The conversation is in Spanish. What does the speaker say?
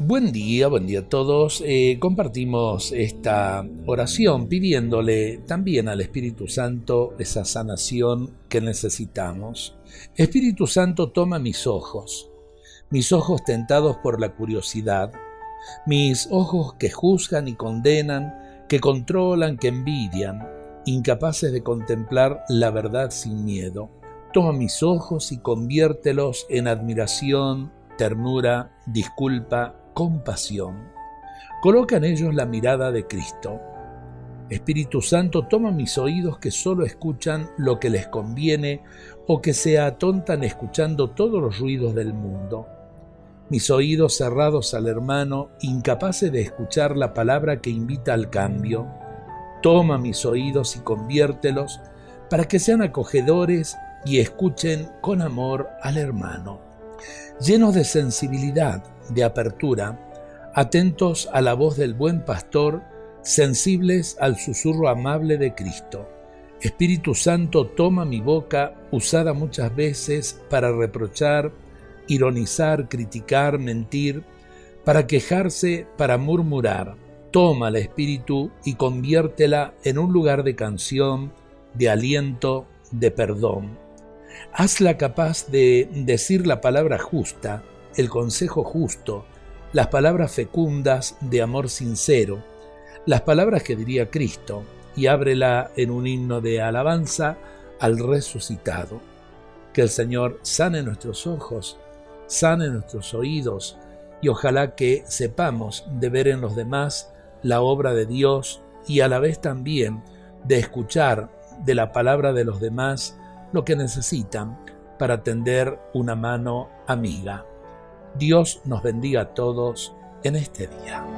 Buen día, buen día a todos. Eh, compartimos esta oración pidiéndole también al Espíritu Santo esa sanación que necesitamos. Espíritu Santo, toma mis ojos, mis ojos tentados por la curiosidad, mis ojos que juzgan y condenan, que controlan, que envidian, incapaces de contemplar la verdad sin miedo. Toma mis ojos y conviértelos en admiración, ternura, disculpa, compasión. Coloca en ellos la mirada de Cristo. Espíritu Santo, toma mis oídos que solo escuchan lo que les conviene o que se atontan escuchando todos los ruidos del mundo. Mis oídos cerrados al hermano, incapaces de escuchar la palabra que invita al cambio. Toma mis oídos y conviértelos para que sean acogedores y escuchen con amor al hermano. Llenos de sensibilidad, de apertura, atentos a la voz del buen pastor, sensibles al susurro amable de Cristo. Espíritu Santo, toma mi boca, usada muchas veces para reprochar, ironizar, criticar, mentir, para quejarse, para murmurar. Toma el Espíritu y conviértela en un lugar de canción, de aliento, de perdón. Hazla capaz de decir la palabra justa, el consejo justo, las palabras fecundas de amor sincero, las palabras que diría Cristo, y ábrela en un himno de alabanza al resucitado. Que el Señor sane nuestros ojos, sane nuestros oídos, y ojalá que sepamos de ver en los demás la obra de Dios y a la vez también de escuchar de la palabra de los demás lo que necesitan para tender una mano amiga. Dios nos bendiga a todos en este día.